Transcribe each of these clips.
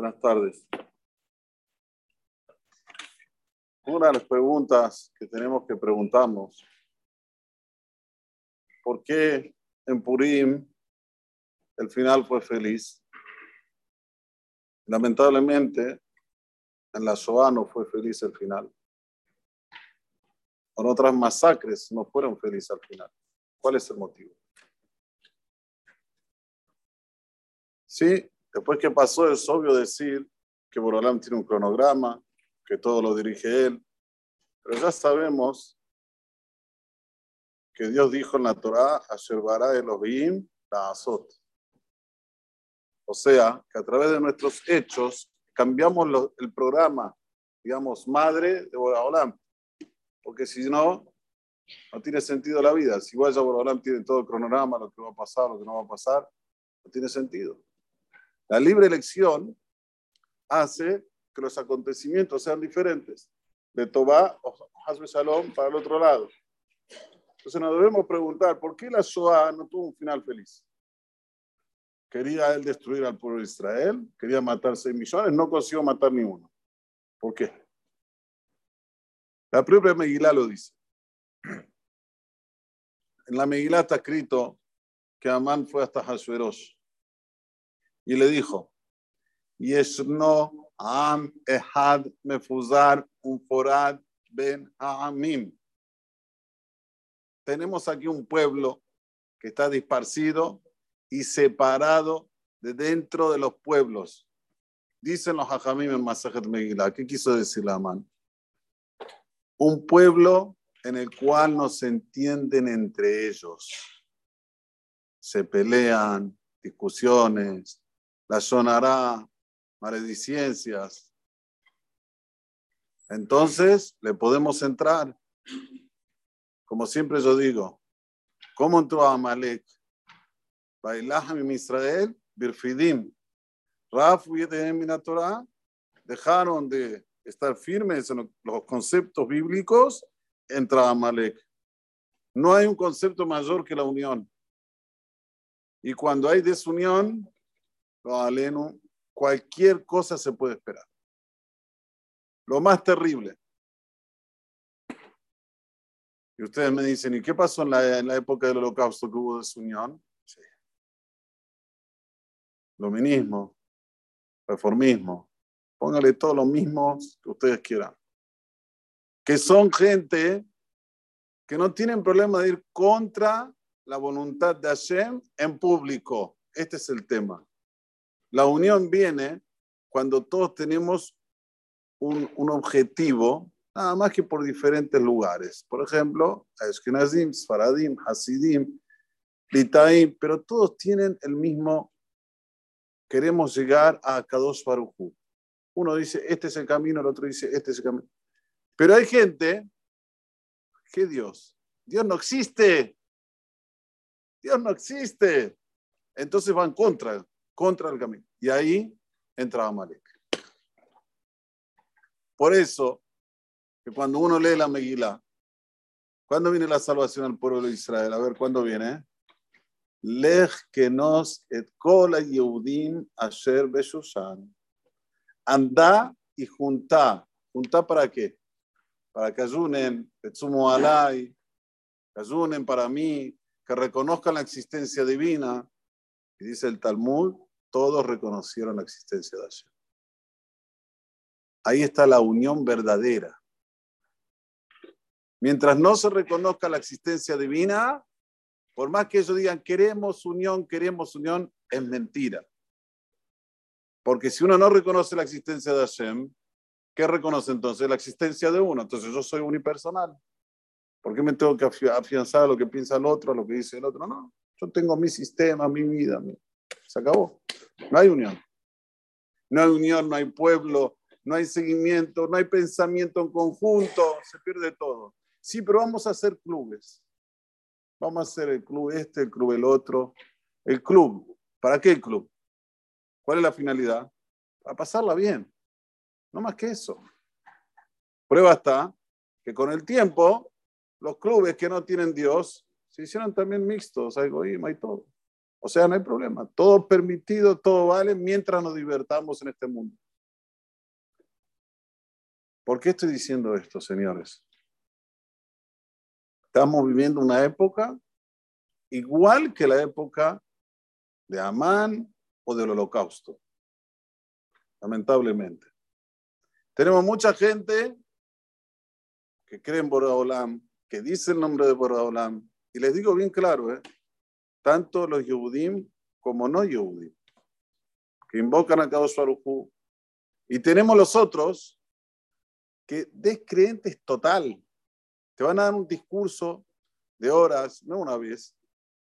Buenas tardes. Una de las preguntas que tenemos que preguntarnos, ¿por qué en Purim el final fue feliz? Lamentablemente, en la Shoah no fue feliz el final. En otras masacres no fueron felices al final. ¿Cuál es el motivo? Sí, después que pasó es obvio decir que Borolam tiene un cronograma, que todo lo dirige él, pero ya sabemos que Dios dijo en la Torah, Asher bara Elohim la azot. O sea, que a través de nuestros hechos cambiamos el programa, digamos, madre de Borolam. Porque si no, no tiene sentido la vida. Si igual ya tiene todo el cronograma, lo que va a pasar, lo que no va a pasar, no tiene sentido. La libre elección hace que los acontecimientos sean diferentes. De Tobá o Hazbe Shalom para el otro lado. Entonces nos debemos preguntar, ¿por qué la Shoah no tuvo un final feliz? Quería él destruir al pueblo de Israel, quería matar 6 millones, no consiguió matar ni uno. ¿Por qué? La propia Megilá lo dice. En la Megilá está escrito que Amán fue hasta Hashverosh y le dijo, Yeshno Am Ehad Mefuzar Unforad Ben Ha'amim. Tenemos aquí un pueblo que está disparcido y separado de dentro de los pueblos. Dicen los Hajamim en Masajet Megillah. ¿Qué quiso decir la man? Un pueblo en el cual no se entienden entre ellos. Se pelean, discusiones, la sonará, maledicencias. Entonces le podemos entrar. Como siempre yo digo, ¿cómo entró Amalek? Bailaham Israel, Birfidim. Raf y Torah dejaron de estar firmes en los conceptos bíblicos, entra Amalek. No hay un concepto mayor que la unión. Y cuando hay desunión, aleno, cualquier cosa se puede esperar. Lo más terrible. Y ustedes me dicen, ¿y qué pasó en la, época del holocausto que hubo desunión? Sí. Luminismo, reformismo, póngale todo lo mismo que ustedes quieran. Que son gente que no tienen problema de ir contra la voluntad de Hashem en público. Este es el tema. La unión viene cuando todos tenemos un, objetivo, nada más que por diferentes lugares. Por ejemplo, Ashkenazim, Sfaradim, Hasidim, Litaim, pero todos tienen el mismo, queremos llegar a Kadosh Baruchu. Uno dice, este es el camino, el otro dice, este es el camino. Pero hay gente, ¿qué Dios? Dios no existe. Dios no existe. Entonces van contra contra el camino. Y ahí entra Amalek. Por eso, que cuando uno lee la Megilá, ¿cuándo viene la salvación al pueblo de Israel? A ver, ¿cuándo viene? Lech que nos et kola Yehudim asher beshushan. Anda y junta. ¿Junta para qué? Para que ayunen, Tetsumo Alay, que ayunen para mí, que reconozcan la existencia divina. Y dice el Talmud, todos reconocieron la existencia de Hashem. Ahí está la unión verdadera. Mientras no se reconozca la existencia divina, por más que ellos digan queremos unión, queremos unión, es mentira. Porque si uno no reconoce la existencia de Hashem, ¿qué reconoce entonces? La existencia de uno. Entonces yo soy unipersonal. ¿Por qué me tengo que afianzar a lo que piensa el otro, a lo que dice el otro? No, yo tengo mi sistema, mi vida. Se acabó. No hay unión. No hay unión, no hay pueblo, no hay seguimiento, no hay pensamiento en conjunto, se pierde todo. Sí, pero vamos a hacer clubes. Vamos a hacer el club este, el club el otro. El club. ¿Para qué el club? ¿Cuál es la finalidad? Para pasarla bien. No más que eso. Prueba está que con el tiempo los clubes que no tienen Dios se hicieron también mixtos, hay y todo. O sea, no hay problema. Todo permitido, todo vale mientras nos divertamos en este mundo. ¿Por qué estoy diciendo esto, señores? Estamos viviendo una época igual que la época de Amán o del holocausto. Lamentablemente. Tenemos mucha gente que cree en Boraholam, que dice el nombre de Boraholam. Y les digo bien claro, ¿eh? Tanto los Yehudim como no Yehudim, que invocan a Kadosh Baruj Y tenemos los otros que descreentes total. Te van a dar un discurso de horas, no una vez,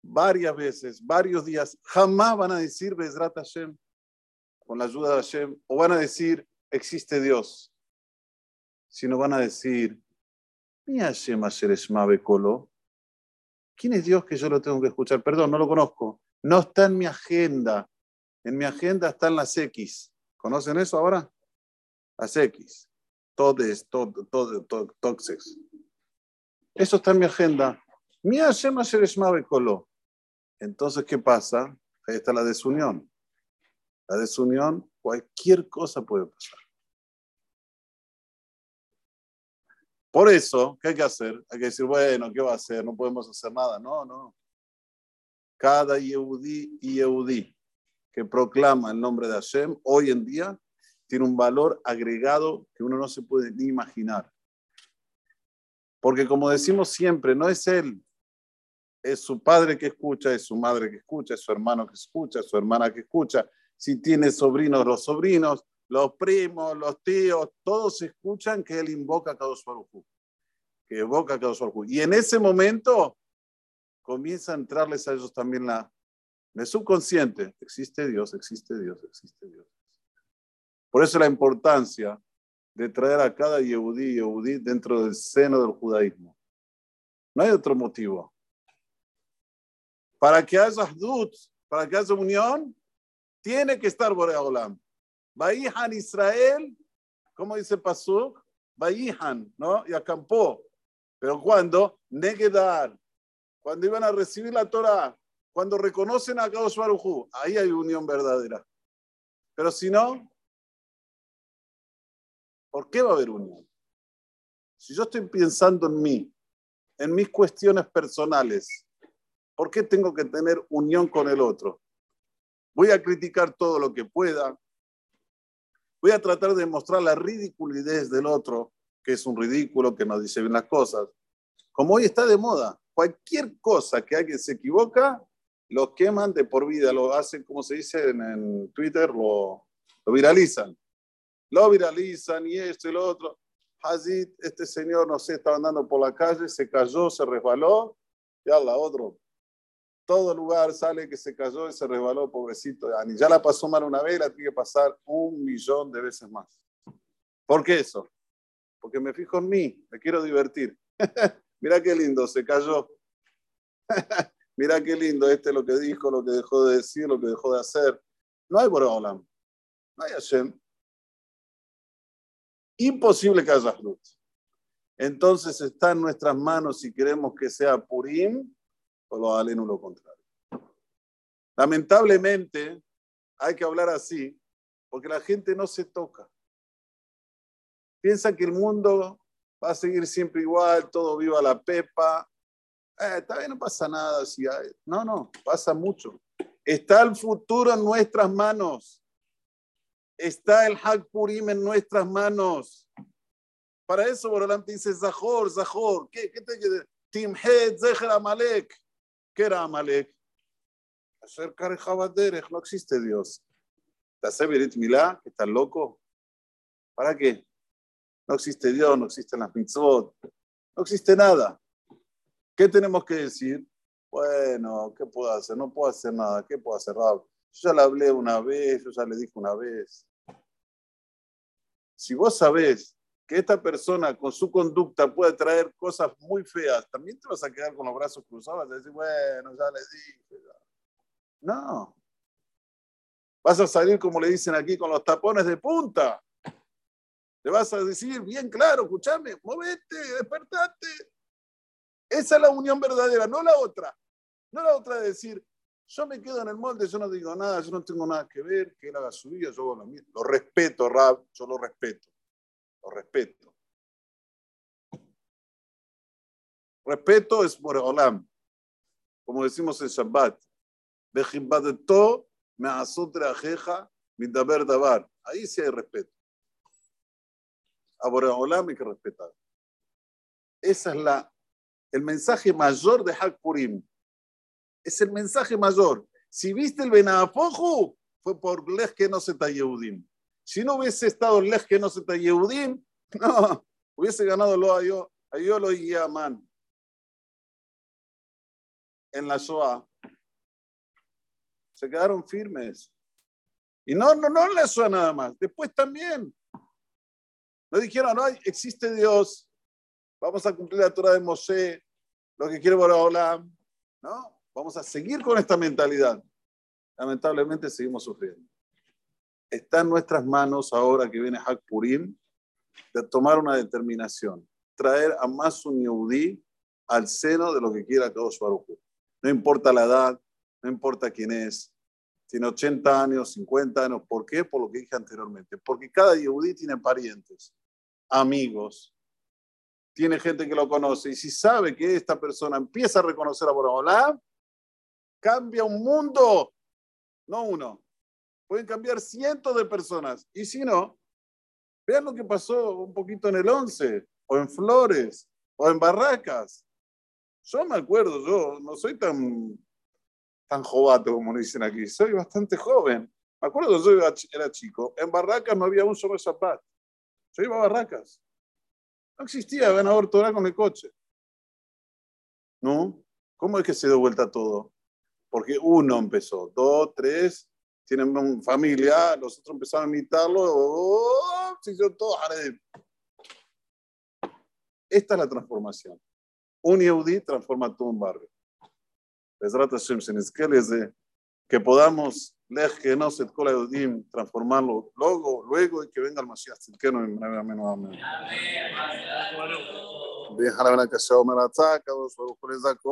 varias veces, varios días. Jamás van a decir Bezrat Hashem con la ayuda de Hashem, o van a decir existe Dios, sino van a decir mi Hashem ¿Quién es Dios que yo lo tengo que escuchar? Perdón, no lo conozco. No está en mi agenda. En mi agenda están las X. ¿Conocen eso ahora? Las X. Todes, todo, todo, toxes. Eso está en mi agenda. Mi Entonces, ¿qué pasa? Ahí está la desunión. La desunión, cualquier cosa puede pasar. Por eso, ¿qué hay que hacer? Hay que decir, bueno, ¿qué va a hacer? No podemos hacer nada. No, no. Cada Yehudi y Yehudi que proclama el nombre de Hashem hoy en día tiene un valor agregado que uno no se puede ni imaginar. Porque como decimos siempre, no es él, es su padre que escucha, es su madre que escucha, es su hermano que escucha, es su hermana que escucha. Si tiene sobrinos, los sobrinos, los primos, los tíos, todos escuchan que él invoca a Kadosh que evoca a Kadosh Y en ese momento comienza a entrarles a ellos también la, el subconsciente. Existe Dios, existe Dios, existe Dios. Por eso la importancia de traer a cada Yehudí Yehudí dentro del seno del judaísmo. No hay otro motivo. Para que haya dud, para que haya unión, tiene que estar Boreolam. Baihan Israel, como dice Pasuk, Baihan, ¿no? Y acampó. Pero cuando, Negedar, cuando iban a recibir la Torah, cuando reconocen a Kadosh Baruj ahí hay unión verdadera. Pero si no, ¿por qué va a haber unión? Si yo estoy pensando en mí, en mis cuestiones personales, ¿por qué tengo que tener unión con el otro? Voy a criticar todo lo que pueda, Voy a tratar de mostrar la ridiculidad del otro, que es un ridículo, que no dice bien las cosas. Como hoy está de moda, cualquier cosa que alguien se equivoca, lo queman de por vida, lo hacen, como se dice en, Twitter, lo, lo, viralizan. Lo viralizan y esto y lo otro. Hazid, este señor, no sé, estaba andando por la calle, se cayó, se resbaló, y la otro, todo lugar sale que se cayó y se resbaló, pobrecito. Ani. Ya la pasó mal una vez, la tiene que pasar un millón de veces más. ¿Por qué eso? Porque me fijo en mí, me quiero divertir. Mira qué lindo, se cayó. Mira qué lindo, este lo que dijo, lo que dejó de decir, lo que dejó de hacer. No hay Boreolam, no hay Hashem. Imposible que haya luz. Entonces está en nuestras manos si queremos que sea Purim lo aleno lo contrario. Lamentablemente, hay que hablar así, porque la gente no se toca. Piensa que el mundo va a seguir siempre igual, todo viva la pepa. Eh, está bien, no pasa nada. Si No, no, pasa mucho. Está el futuro en nuestras manos. Está el Hakpurim en nuestras manos. Para eso Borolam dice Zahor, Zahor. ¿Qué, qué te Timhed, Zecher Amalek. ¿Qué era Amalek? No existe Dios. ¿Te Berit Milá? ¿Que estás loco? ¿Para qué? No existe Dios, no existen las mitzvot, no existe nada. ¿Qué tenemos que decir? Bueno, ¿qué puedo hacer? No puedo hacer nada. ¿Qué puedo hacer, Yo ya le hablé una vez, yo ya le dije una vez. Si vos sabés que esta persona con su conducta puede traer cosas muy feas, también te vas a quedar con los brazos cruzados y decir, bueno, ya le dije. No. Vas a salir, como le dicen aquí, con los tapones de punta. Le vas a decir, bien claro, escúchame, movete, despertate. Esa es la unión verdadera, no la otra. No la otra de decir, Yo me quedo en el molde, yo no digo nada, yo no tengo nada que ver, que él haga su vida, yo mía. Lo respeto, Rab, yo lo respeto. Lo respeto. Respeto es por Olam. Como decimos en Shabbat. Bejimbadeto me azotre ajeja daber dabar. Ahí sí hay respeto. A Olam hay que respetar. Esa es la, el mensaje mayor de Hakpurim. Es el mensaje mayor. Si viste el Benafoju, fue por Lech que no se Yehudim. Si no hubiese estado Lech que no se Yehudim, no, hubiese ganado lo a yo, a yo lo man En la Shoah. Se quedaron firmes. Y no, no, no en la Shoah nada más. Después también. No dijeron, no, existe Dios. Vamos a cumplir la Torah de Moshe. Lo que quiere Boraholam. No. Vamos a seguir con esta mentalidad. Lamentablemente seguimos sufriendo. Está en nuestras manos ahora que viene Hak Purim de tomar una determinación, traer a más un Yehudi al seno de lo que quiera su Baruj No importa la edad, no importa quién es, tiene 80 años, 50 años. ¿Por qué? Por lo que dije anteriormente. Porque cada Yehudi tiene parientes, amigos, tiene gente que lo conoce. Y si sabe que esta persona empieza a reconocer a Boraholam, cambia un mundo, no uno. Pueden cambiar cientos de personas. Y si no, vean lo que pasó un poquito en el 11, o en Flores, o en Barracas. Yo me acuerdo, yo no soy tan, tan jovato como dicen aquí, soy bastante joven. Me acuerdo yo era chico, en Barracas no había un solo zapato. Yo iba a Barracas. No existía ganador Torah con el coche. ¿No? ¿Cómo es que se dio vuelta todo? porque uno empezó, dos, tres, tienen familia, los otros empezaron a imitarlo, oh, se hizo todo Esta es la transformación. Un Yehudi transforma todo un barrio. Les trata de que podamos leer que no se cola Yehudim, transformarlo luego, luego y que venga el Mashiach Tzidkenu en breve amén. Amén. Deja la que se